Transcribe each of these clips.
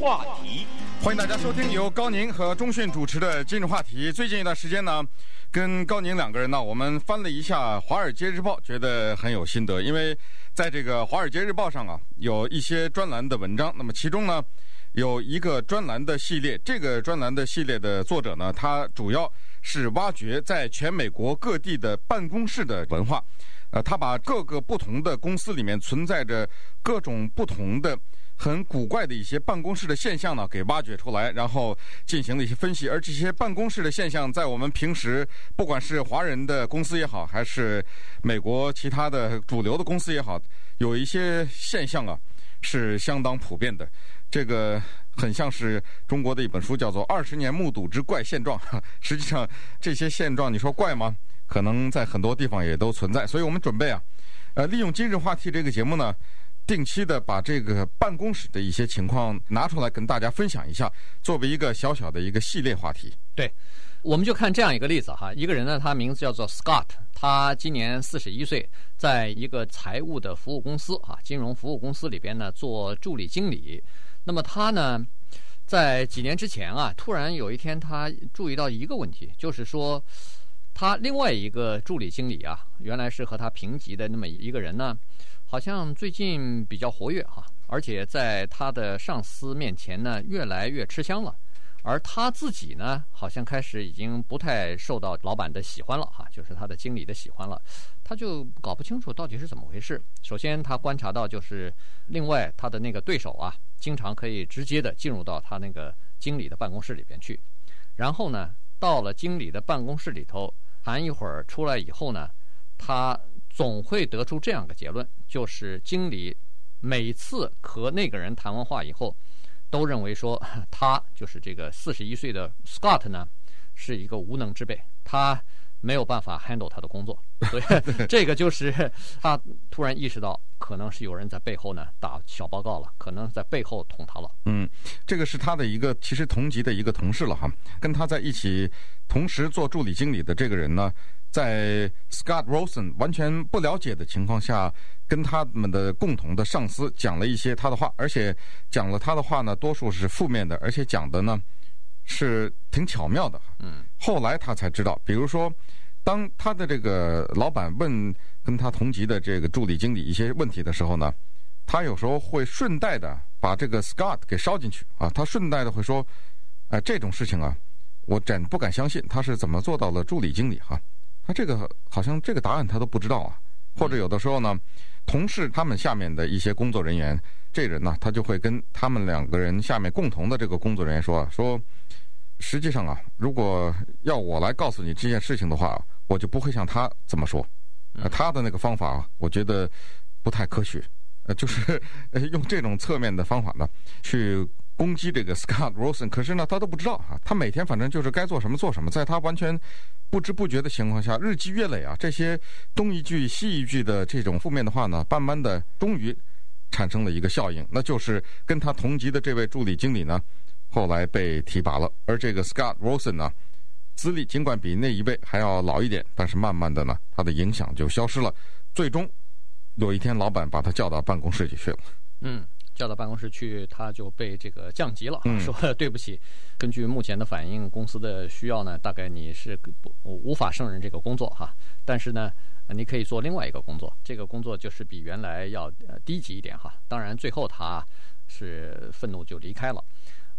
话题。欢迎大家收听由高宁和钟迅主持的《今日话题》。最近一段时间呢，跟高宁两个人呢，我们翻了一下《华尔街日报》，觉得很有心得。因为在这个《华尔街日报》上啊，有一些专栏的文章。那么其中呢，有一个专栏的系列。这个专栏的系列的作者呢，他主要是挖掘在全美国各地的办公室的文化。呃，他把各个不同的公司里面存在着各种不同的。很古怪的一些办公室的现象呢，给挖掘出来，然后进行了一些分析。而这些办公室的现象，在我们平时，不管是华人的公司也好，还是美国其他的主流的公司也好，有一些现象啊，是相当普遍的。这个很像是中国的一本书，叫做《二十年目睹之怪现状》。实际上，这些现状你说怪吗？可能在很多地方也都存在。所以我们准备啊，呃，利用今日话题这个节目呢。定期的把这个办公室的一些情况拿出来跟大家分享一下，作为一个小小的一个系列话题。对，我们就看这样一个例子哈，一个人呢，他名字叫做 Scott，他今年四十一岁，在一个财务的服务公司啊，金融服务公司里边呢做助理经理。那么他呢，在几年之前啊，突然有一天他注意到一个问题，就是说他另外一个助理经理啊，原来是和他平级的那么一个人呢。好像最近比较活跃哈，而且在他的上司面前呢，越来越吃香了，而他自己呢，好像开始已经不太受到老板的喜欢了哈，就是他的经理的喜欢了，他就搞不清楚到底是怎么回事。首先，他观察到就是，另外他的那个对手啊，经常可以直接的进入到他那个经理的办公室里边去，然后呢，到了经理的办公室里头谈一会儿，出来以后呢，他。总会得出这样的结论，就是经理每次和那个人谈完话以后，都认为说 他就是这个四十一岁的 Scott 呢，是一个无能之辈，他没有办法 handle 他的工作，所以 这个就是 他突然意识到，可能是有人在背后呢打小报告了，可能在背后捅他了。嗯，这个是他的一个其实同级的一个同事了哈，跟他在一起同时做助理经理的这个人呢。在 Scott Rosen 完全不了解的情况下，跟他们的共同的上司讲了一些他的话，而且讲了他的话呢，多数是负面的，而且讲的呢是挺巧妙的。嗯。后来他才知道，比如说，当他的这个老板问跟他同级的这个助理经理一些问题的时候呢，他有时候会顺带的把这个 Scott 给捎进去啊，他顺带的会说，哎、呃，这种事情啊，我真不敢相信他是怎么做到了助理经理哈。他这个好像这个答案他都不知道啊，或者有的时候呢，同事他们下面的一些工作人员，这人呢，他就会跟他们两个人下面共同的这个工作人员说说，实际上啊，如果要我来告诉你这件事情的话，我就不会像他这么说，呃，他的那个方法我觉得不太科学，呃，就是 用这种侧面的方法呢去。攻击这个 Scott Rosen，可是呢，他都不知道啊。他每天反正就是该做什么做什么，在他完全不知不觉的情况下，日积月累啊，这些东一句西一句的这种负面的话呢，慢慢的终于产生了一个效应，那就是跟他同级的这位助理经理呢，后来被提拔了。而这个 Scott Rosen 呢，资历尽管比那一位还要老一点，但是慢慢的呢，他的影响就消失了。最终有一天，老板把他叫到办公室里去了。嗯。叫到办公室去，他就被这个降级了，说对不起，根据目前的反应，公司的需要呢，大概你是不无法胜任这个工作哈。但是呢，你可以做另外一个工作，这个工作就是比原来要低级一点哈。当然，最后他是愤怒就离开了。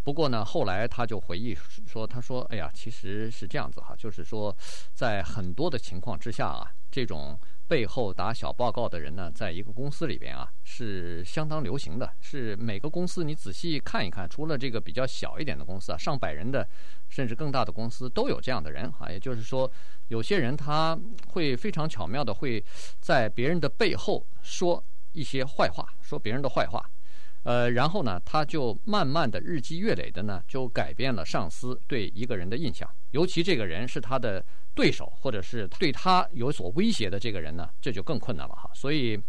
不过呢，后来他就回忆说，他说：“哎呀，其实是这样子哈，就是说，在很多的情况之下啊，这种。”背后打小报告的人呢，在一个公司里边啊，是相当流行的。是每个公司你仔细看一看，除了这个比较小一点的公司啊，上百人的，甚至更大的公司都有这样的人哈。也就是说，有些人他会非常巧妙的会在别人的背后说一些坏话，说别人的坏话。呃，然后呢，他就慢慢的日积月累的呢，就改变了上司对一个人的印象，尤其这个人是他的对手，或者是对他有所威胁的这个人呢，这就更困难了哈。所以，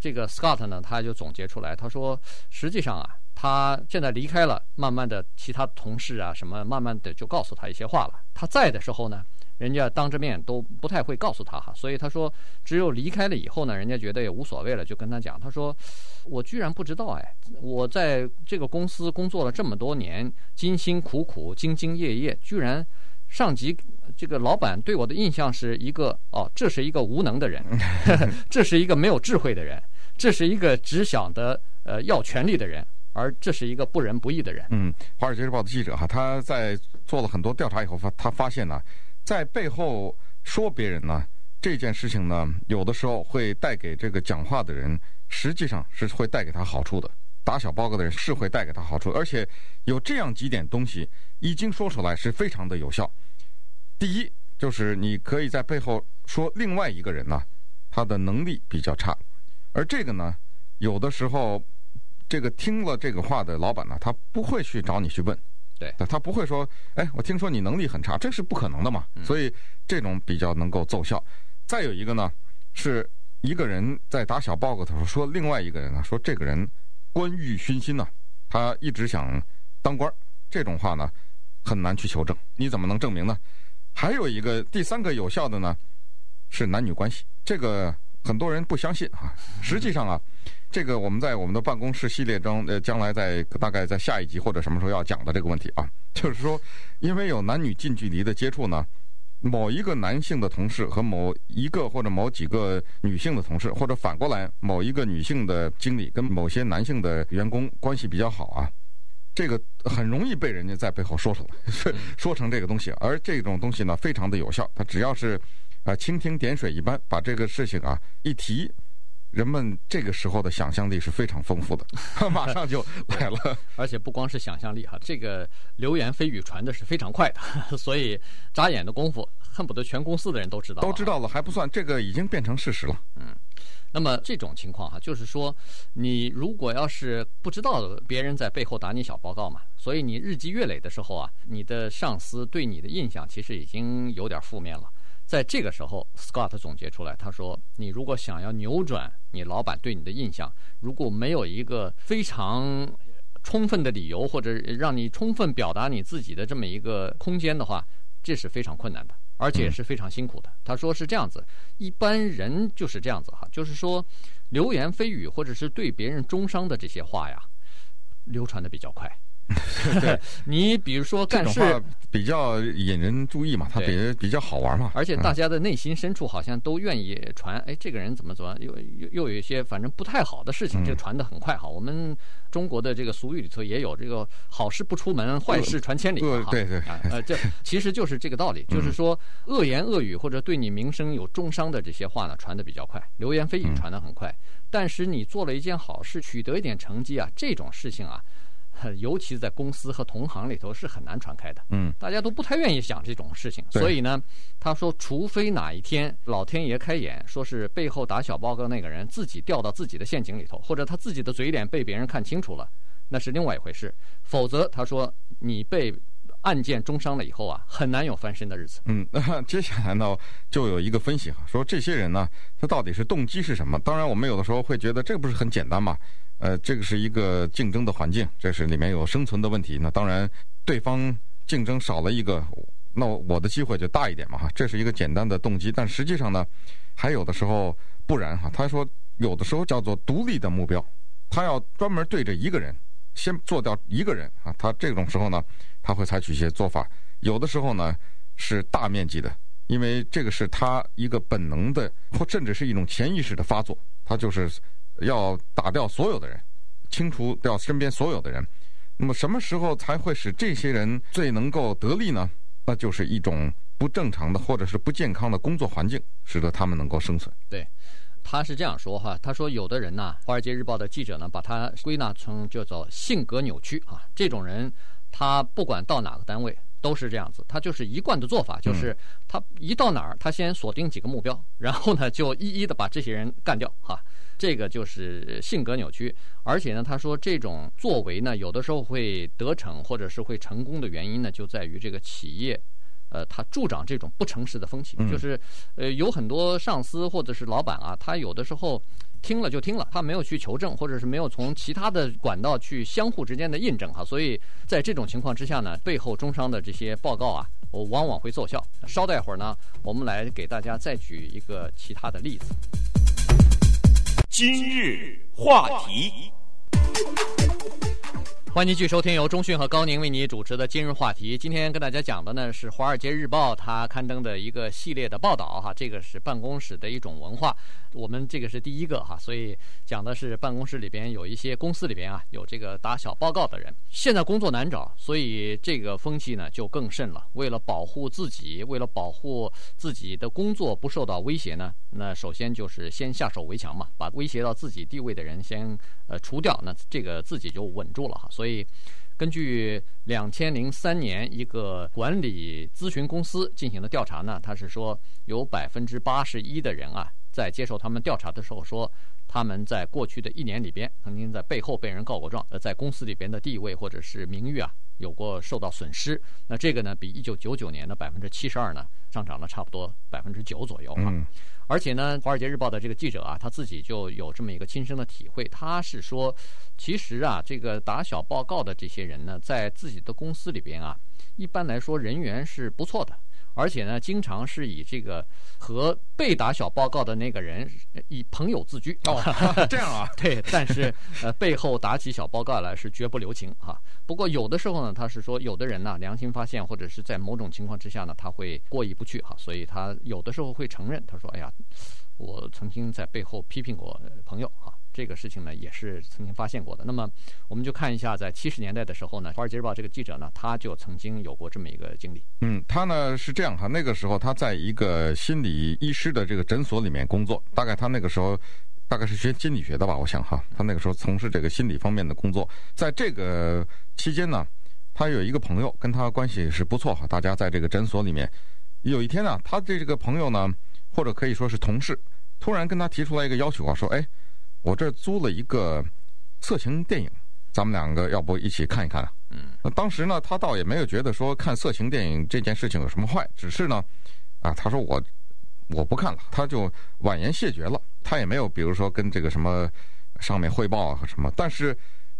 这个 Scott 呢，他就总结出来，他说，实际上啊，他现在离开了，慢慢的其他同事啊什么，慢慢的就告诉他一些话了。他在的时候呢，人家当着面都不太会告诉他哈，所以他说只有离开了以后呢，人家觉得也无所谓了，就跟他讲，他说我居然不知道哎，我在这个公司工作了这么多年，辛辛苦苦、兢兢业业，居然上级这个老板对我的印象是一个哦，这是一个无能的人，这是一个没有智慧的人，这是一个只想的呃要权力的人。而这是一个不仁不义的人。嗯，《华尔街日报》的记者哈，他在做了很多调查以后发，他发现呢，在背后说别人呢这件事情呢，有的时候会带给这个讲话的人，实际上是会带给他好处的。打小报告的人是会带给他好处，而且有这样几点东西一经说出来是非常的有效。第一，就是你可以在背后说另外一个人呢，他的能力比较差，而这个呢，有的时候。这个听了这个话的老板呢，他不会去找你去问，对，他不会说，哎，我听说你能力很差，这是不可能的嘛。所以这种比较能够奏效。再有一个呢，是一个人在打小报告的时候说，另外一个人呢说这个人官欲熏心呐，他一直想当官，这种话呢很难去求证，你怎么能证明呢？还有一个第三个有效的呢是男女关系，这个很多人不相信啊，实际上啊。这个我们在我们的办公室系列中，呃，将来在大概在下一集或者什么时候要讲的这个问题啊，就是说，因为有男女近距离的接触呢，某一个男性的同事和某一个或者某几个女性的同事，或者反过来某一个女性的经理跟某些男性的员工关系比较好啊，这个很容易被人家在背后说出来，说成这个东西，而这种东西呢，非常的有效，它只要是啊蜻蜓点水一般把这个事情啊一提。人们这个时候的想象力是非常丰富的，马上就来了。而且不光是想象力哈，这个流言蜚语传的是非常快的，所以眨眼的功夫，恨不得全公司的人都知道。都知道了还不算，这个已经变成事实了。嗯，那么这种情况哈，就是说，你如果要是不知道别人在背后打你小报告嘛，所以你日积月累的时候啊，你的上司对你的印象其实已经有点负面了。在这个时候，Scott 总结出来，他说：“你如果想要扭转你老板对你的印象，如果没有一个非常充分的理由，或者让你充分表达你自己的这么一个空间的话，这是非常困难的，而且也是非常辛苦的。”他说是这样子，一般人就是这样子哈，就是说流言蜚语或者是对别人中伤的这些话呀，流传的比较快。对，你比如说干事比较引人注意嘛，他比比较好玩嘛，而且大家的内心深处好像都愿意传，哎，这个人怎么怎么又又又有一些反正不太好的事情，这传的很快哈。我们中国的这个俗语里头也有这个好事不出门，坏事传千里哈。对对，呃，这 其实就是这个道理，就是说恶言恶语或者对你名声有重伤的这些话呢，传的比较快，流言蜚语传的很快。但是你做了一件好事，取得一点成绩啊，这种事情啊。尤其在公司和同行里头是很难传开的，嗯，大家都不太愿意讲这种事情，所以呢，他说，除非哪一天老天爷开眼，说是背后打小报告那个人自己掉到自己的陷阱里头，或者他自己的嘴脸被别人看清楚了，那是另外一回事。否则，他说你被案件中伤了以后啊，很难有翻身的日子。嗯，那接下来呢，就有一个分析哈，说这些人呢，他到底是动机是什么？当然，我们有的时候会觉得这不是很简单嘛。呃，这个是一个竞争的环境，这是里面有生存的问题。那当然，对方竞争少了一个，那我的机会就大一点嘛哈。这是一个简单的动机，但实际上呢，还有的时候不然哈。他说，有的时候叫做独立的目标，他要专门对着一个人，先做掉一个人啊。他这种时候呢，他会采取一些做法。有的时候呢，是大面积的，因为这个是他一个本能的，或甚至是一种潜意识的发作，他就是。要打掉所有的人，清除掉身边所有的人。那么什么时候才会使这些人最能够得利呢？那就是一种不正常的或者是不健康的工作环境，使得他们能够生存。对，他是这样说哈。他说，有的人呢，《华尔街日报》的记者呢，把他归纳成叫做性格扭曲啊。这种人，他不管到哪个单位都是这样子，他就是一贯的做法，就是他一到哪儿，他先锁定几个目标，然后呢，就一一的把这些人干掉哈。这个就是性格扭曲，而且呢，他说这种作为呢，有的时候会得逞或者是会成功的原因呢，就在于这个企业，呃，他助长这种不诚实的风气，嗯、就是呃，有很多上司或者是老板啊，他有的时候听了就听了，他没有去求证，或者是没有从其他的管道去相互之间的印证哈，所以在这种情况之下呢，背后中伤的这些报告啊，我往往会奏效。稍待会儿呢，我们来给大家再举一个其他的例子。今日话题。欢迎继续收听由中讯和高宁为你主持的今日话题。今天跟大家讲的呢是《华尔街日报》它刊登的一个系列的报道哈，这个是办公室的一种文化。我们这个是第一个哈，所以讲的是办公室里边有一些公司里边啊有这个打小报告的人。现在工作难找，所以这个风气呢就更甚了。为了保护自己，为了保护自己的工作不受到威胁呢，那首先就是先下手为强嘛，把威胁到自己地位的人先呃除掉，那这个自己就稳住了哈。所以。以，根据两千零三年一个管理咨询公司进行的调查呢，他是说有百分之八十一的人啊，在接受他们调查的时候说，他们在过去的一年里边，曾经在背后被人告过状，呃，在公司里边的地位或者是名誉啊，有过受到损失。那这个呢，比一九九九年的百分之七十二呢，上涨了差不多百分之九左右啊。嗯而且呢，《华尔街日报》的这个记者啊，他自己就有这么一个亲身的体会。他是说，其实啊，这个打小报告的这些人呢，在自己的公司里边啊，一般来说人缘是不错的。而且呢，经常是以这个和被打小报告的那个人以朋友自居哦，这样啊？对，但是呃，背后打起小报告来是绝不留情哈。不过有的时候呢，他是说有的人呢，良心发现或者是在某种情况之下呢，他会过意不去哈，所以他有的时候会承认，他说：“哎呀，我曾经在背后批评过朋友哈。”这个事情呢，也是曾经发现过的。那么，我们就看一下，在七十年代的时候呢，《华尔街日报》这个记者呢，他就曾经有过这么一个经历。嗯，他呢是这样哈，那个时候他在一个心理医师的这个诊所里面工作，大概他那个时候大概是学心理学的吧，我想哈，他那个时候从事这个心理方面的工作。在这个期间呢，他有一个朋友跟他关系是不错哈，大家在这个诊所里面，有一天呢，他对这个朋友呢，或者可以说是同事，突然跟他提出来一个要求啊，说哎。我这租了一个色情电影，咱们两个要不一起看一看啊？嗯，那当时呢，他倒也没有觉得说看色情电影这件事情有什么坏，只是呢，啊，他说我我不看了，他就婉言谢绝了。他也没有比如说跟这个什么上面汇报啊和什么，但是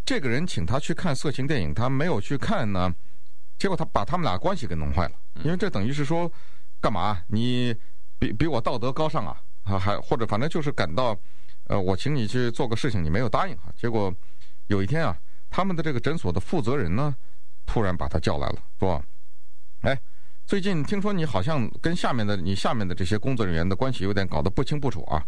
这个人请他去看色情电影，他没有去看呢，结果他把他们俩关系给弄坏了，因为这等于是说，干嘛你比比我道德高尚啊？啊，还或者反正就是感到。呃，我请你去做个事情，你没有答应哈。结果有一天啊，他们的这个诊所的负责人呢，突然把他叫来了，说：“哎，最近听说你好像跟下面的你下面的这些工作人员的关系有点搞得不清不楚啊。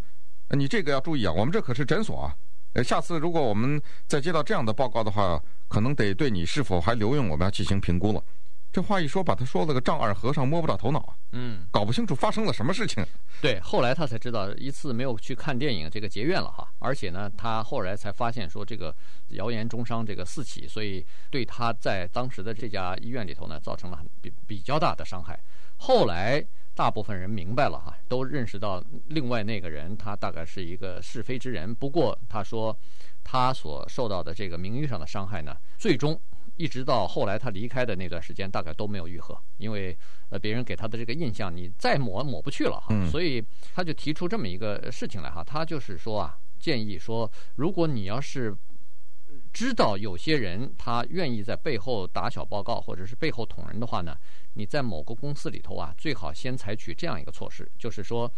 你这个要注意啊，我们这可是诊所啊。呃，下次如果我们再接到这样的报告的话，可能得对你是否还留用我们要进行评估了。”这话一说，把他说了个丈二和尚摸不着头脑啊！嗯，搞不清楚发生了什么事情。对，后来他才知道，一次没有去看电影，这个结怨了哈。而且呢，他后来才发现说，这个谣言中伤这个四起，所以对他在当时的这家医院里头呢，造成了很比比较大的伤害。后来大部分人明白了哈，都认识到另外那个人他大概是一个是非之人。不过他说，他所受到的这个名誉上的伤害呢，最终。一直到后来他离开的那段时间，大概都没有愈合，因为呃别人给他的这个印象，你再抹抹不去了哈，所以他就提出这么一个事情来哈，他就是说啊，建议说，如果你要是知道有些人他愿意在背后打小报告或者是背后捅人的话呢，你在某个公司里头啊，最好先采取这样一个措施，就是说，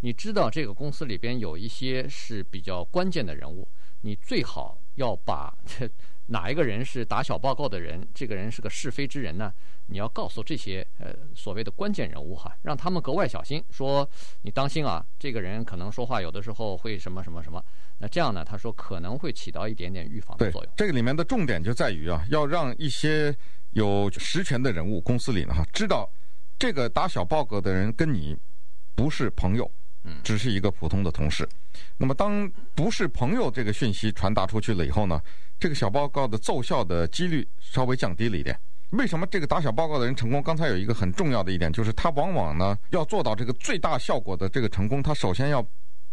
你知道这个公司里边有一些是比较关键的人物，你最好要把这。哪一个人是打小报告的人？这个人是个是非之人呢？你要告诉这些呃所谓的关键人物哈，让他们格外小心。说你当心啊，这个人可能说话有的时候会什么什么什么。那这样呢，他说可能会起到一点点预防的作用。这个里面的重点就在于啊，要让一些有实权的人物公司里呢哈，知道这个打小报告的人跟你不是朋友，嗯，只是一个普通的同事。那么当不是朋友这个讯息传达出去了以后呢？这个小报告的奏效的几率稍微降低了一点。为什么这个打小报告的人成功？刚才有一个很重要的一点，就是他往往呢要做到这个最大效果的这个成功，他首先要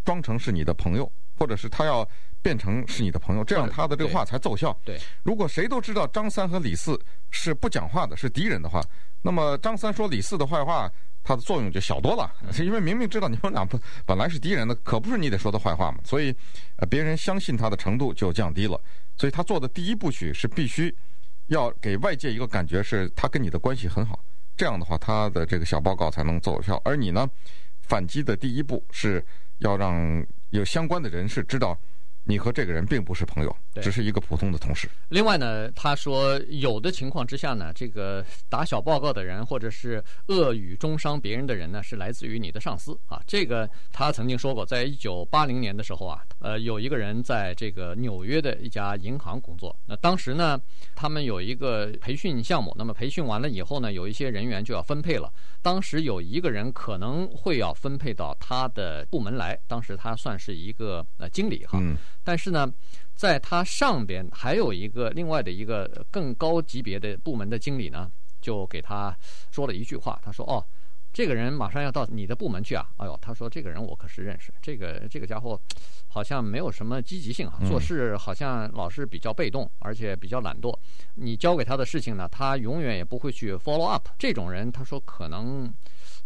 装成是你的朋友，或者是他要变成是你的朋友，这样他的这个话才奏效。对，如果谁都知道张三和李四是不讲话的，是敌人的话，那么张三说李四的坏话，它的作用就小多了。因为明明知道你们俩不 本来是敌人的，可不是你得说他坏话嘛，所以呃别人相信他的程度就降低了。所以他做的第一步曲是必须要给外界一个感觉，是他跟你的关系很好，这样的话，他的这个小报告才能奏效。而你呢，反击的第一步是要让有相关的人士知道。你和这个人并不是朋友，只是一个普通的同事。另外呢，他说有的情况之下呢，这个打小报告的人或者是恶语中伤别人的人呢，是来自于你的上司啊。这个他曾经说过，在一九八零年的时候啊，呃，有一个人在这个纽约的一家银行工作。那当时呢，他们有一个培训项目，那么培训完了以后呢，有一些人员就要分配了。当时有一个人可能会要分配到他的部门来，当时他算是一个呃经理哈。嗯但是呢，在他上边还有一个另外的一个更高级别的部门的经理呢，就给他说了一句话，他说：“哦，这个人马上要到你的部门去啊！”哎呦，他说：“这个人我可是认识，这个这个家伙好像没有什么积极性啊，做事好像老是比较被动，而且比较懒惰。你交给他的事情呢，他永远也不会去 follow up。这种人，他说可能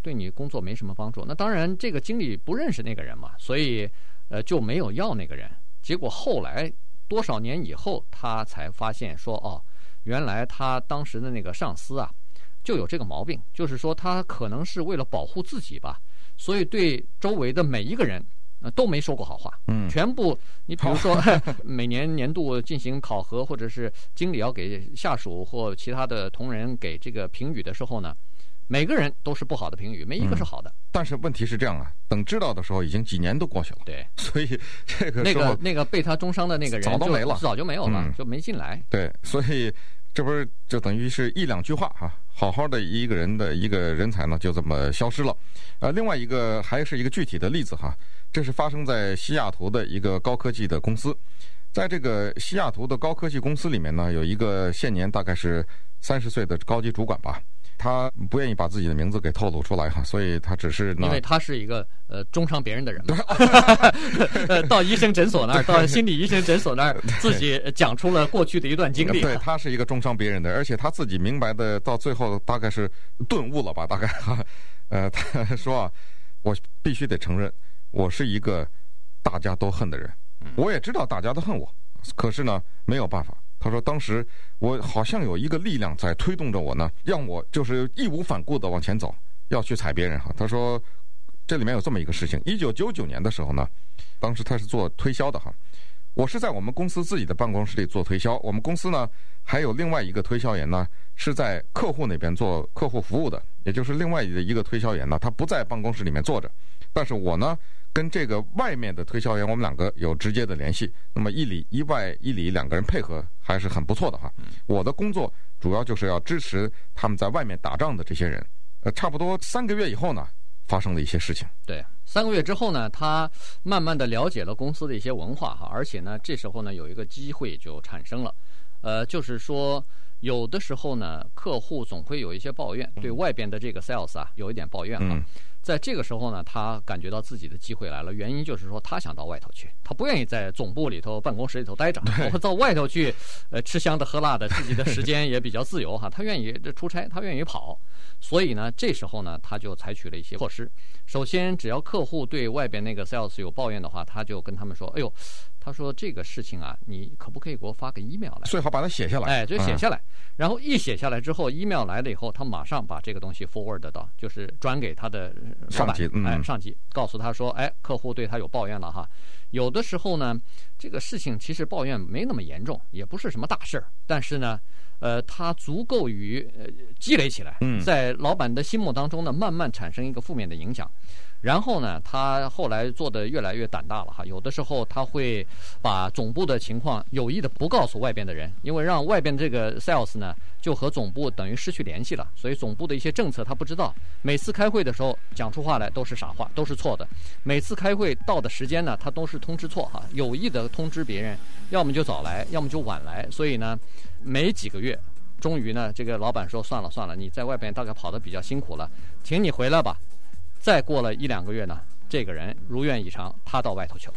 对你工作没什么帮助。那当然，这个经理不认识那个人嘛，所以呃就没有要那个人。”结果后来多少年以后，他才发现说：“哦，原来他当时的那个上司啊，就有这个毛病，就是说他可能是为了保护自己吧，所以对周围的每一个人，呃，都没说过好话。嗯，全部你比如说 每年年度进行考核，或者是经理要给下属或其他的同仁给这个评语的时候呢。”每个人都是不好的评语，没一个是好的。嗯、但是问题是这样啊，等知道的时候，已经几年都过去了。对，所以 这个那个那个被他中伤的那个人早都没了，早就没有了，嗯、就没进来。对，所以这不是就等于是一两句话哈、啊，好好的一个人的一个人才呢，就这么消失了。呃，另外一个还是一个具体的例子哈，这是发生在西雅图的一个高科技的公司，在这个西雅图的高科技公司里面呢，有一个现年大概是三十岁的高级主管吧。他不愿意把自己的名字给透露出来哈，所以他只是因为他是一个呃中伤别人的人嘛，到医生诊所那儿，到心理医生诊所那儿，自己讲出了过去的一段经历。对，他是一个中伤别人的，而且他自己明白的，到最后大概是顿悟了吧，大概哈，呃，他说啊，我必须得承认，我是一个大家都恨的人，我也知道大家都恨我，可是呢，没有办法。他说：“当时我好像有一个力量在推动着我呢，让我就是义无反顾地往前走，要去踩别人哈。”他说：“这里面有这么一个事情，一九九九年的时候呢，当时他是做推销的哈，我是在我们公司自己的办公室里做推销，我们公司呢还有另外一个推销员呢是在客户那边做客户服务的，也就是另外的一个推销员呢，他不在办公室里面坐着，但是我呢。”跟这个外面的推销员，我们两个有直接的联系。那么一里一外一里两个人配合还是很不错的哈。我的工作主要就是要支持他们在外面打仗的这些人。呃，差不多三个月以后呢，发生了一些事情。对，三个月之后呢，他慢慢的了解了公司的一些文化哈，而且呢，这时候呢，有一个机会就产生了，呃，就是说有的时候呢，客户总会有一些抱怨，对外边的这个 sales 啊，有一点抱怨哈。嗯在这个时候呢，他感觉到自己的机会来了。原因就是说，他想到外头去，他不愿意在总部里头、办公室里头待着，我到外头去，呃，吃香的喝辣的，自己的时间也比较自由哈。他愿意这出差，他愿意跑。所以呢，这时候呢，他就采取了一些措施。首先，只要客户对外边那个 sales 有抱怨的话，他就跟他们说：“哎呦。”他说：“这个事情啊，你可不可以给我发个 email 来？最好把它写下来。哎，就写下来。嗯、然后一写下来之后，email 来了以后，他马上把这个东西 forward 到，就是转给他的，上级，嗯、哎，上级告诉他说：，哎，客户对他有抱怨了哈。有的时候呢，这个事情其实抱怨没那么严重，也不是什么大事儿，但是呢，呃，它足够于呃积累起来，在老板的心目当中呢，慢慢产生一个负面的影响。”然后呢，他后来做的越来越胆大了哈。有的时候他会把总部的情况有意的不告诉外边的人，因为让外边这个 sales 呢就和总部等于失去联系了。所以总部的一些政策他不知道。每次开会的时候讲出话来都是傻话，都是错的。每次开会到的时间呢，他都是通知错哈，有意的通知别人，要么就早来，要么就晚来。所以呢，没几个月，终于呢，这个老板说算了算了，你在外边大概跑的比较辛苦了，请你回来吧。再过了一两个月呢，这个人如愿以偿，他到外头去了。